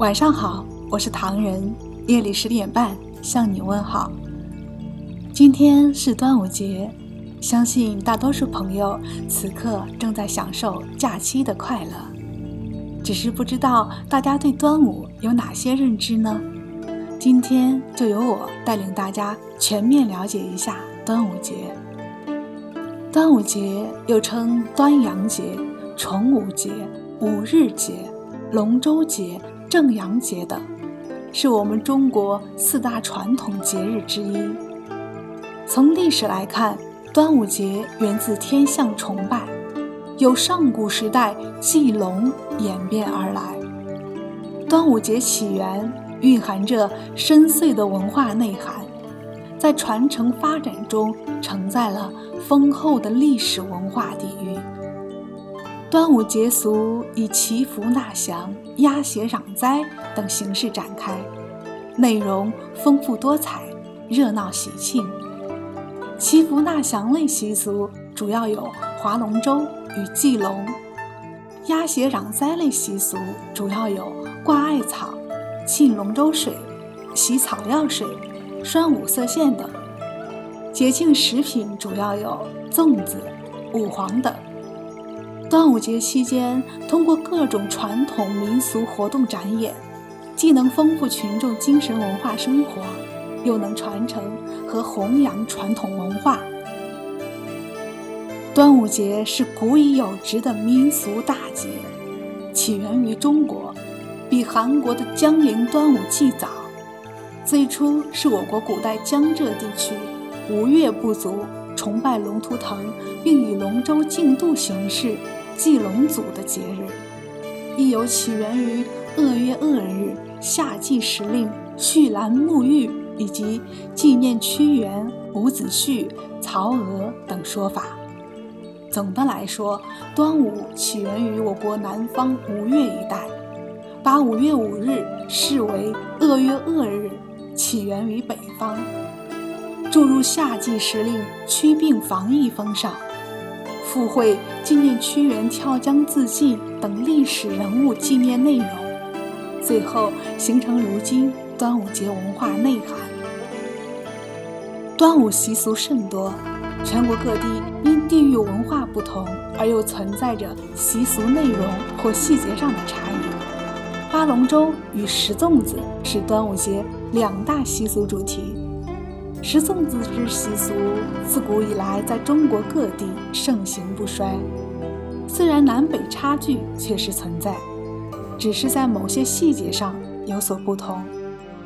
晚上好，我是唐人。夜里十点半向你问好。今天是端午节，相信大多数朋友此刻正在享受假期的快乐。只是不知道大家对端午有哪些认知呢？今天就由我带领大家全面了解一下端午节。端午节又称端阳节、重五节、五日节、龙舟节。正阳节等，是我们中国四大传统节日之一。从历史来看，端午节源自天象崇拜，由上古时代祭龙演变而来。端午节起源蕴含着深邃的文化内涵，在传承发展中承载了丰厚的历史文化底蕴。端午节俗以祈福纳祥、压邪攘灾等形式展开，内容丰富多彩，热闹喜庆。祈福纳祥类习俗主要有划龙舟与祭龙；压邪攘灾类习俗主要有挂艾草、浸龙舟水、洗草料水、拴五色线等。节庆食品主要有粽子、五黄等。端午节期间，通过各种传统民俗活动展演，既能丰富群众精神文化生活，又能传承和弘扬传统文化。端午节是古已有之的民俗大节，起源于中国，比韩国的江陵端午祭早。最初是我国古代江浙地区吴越部族崇拜龙图腾，并以龙舟竞渡形式。祭龙祖的节日，亦有起源于二月二日夏季时令续兰沐浴，以及纪念屈原、伍子胥、曹娥等说法。总的来说，端午起源于我国南方吴越一带，把五月五日视为二月二日，起源于北方，注入夏季时令驱病防疫风尚。附会纪念屈原跳江自尽等历史人物纪念内容，最后形成如今端午节文化内涵。端午习俗甚多，全国各地因地域文化不同而又存在着习俗内容或细节上的差异。划龙舟与食粽子是端午节两大习俗主题。食粽子之习俗自古以来在中国各地盛行不衰，虽然南北差距确实存在，只是在某些细节上有所不同，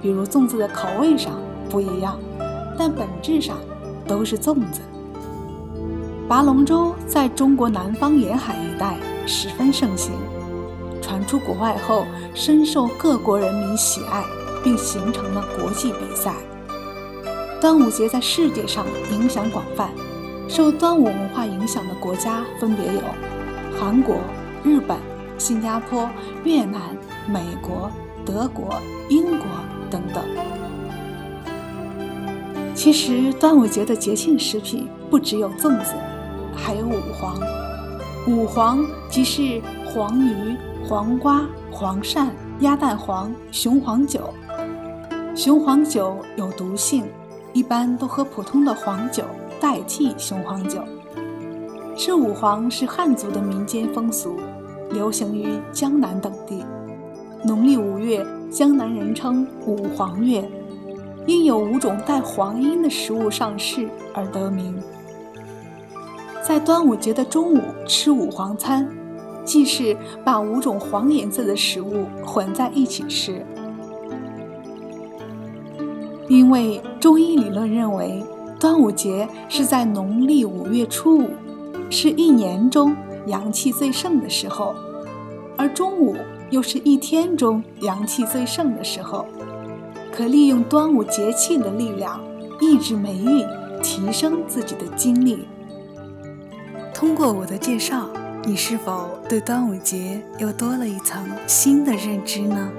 比如粽子的口味上不一样，但本质上都是粽子。划龙舟在中国南方沿海一带十分盛行，传出国外后深受各国人民喜爱，并形成了国际比赛。端午节在世界上影响广泛，受端午文化影响的国家分别有韩国、日本、新加坡、越南、美国、德国、英国等等。其实，端午节的节庆食品不只有粽子，还有五黄。五黄即是黄鱼、黄瓜、黄鳝、鸭蛋黄、雄黄酒。雄黄酒有毒性。一般都喝普通的黄酒代替雄黄酒。吃五黄是汉族的民间风俗，流行于江南等地。农历五月，江南人称五黄月，因有五种带黄音的食物上市而得名。在端午节的中午吃五黄餐，即是把五种黄颜色的食物混在一起吃。因为中医理论认为，端午节是在农历五月初五，是一年中阳气最盛的时候，而中午又是一天中阳气最盛的时候，可利用端午节气的力量抑制霉运，提升自己的精力。通过我的介绍，你是否对端午节又多了一层新的认知呢？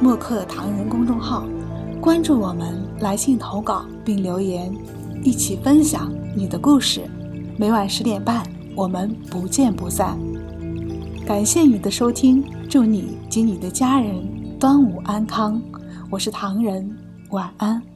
墨客唐人公众号，关注我们，来信投稿并留言，一起分享你的故事。每晚十点半，我们不见不散。感谢你的收听，祝你及你的家人端午安康。我是唐人，晚安。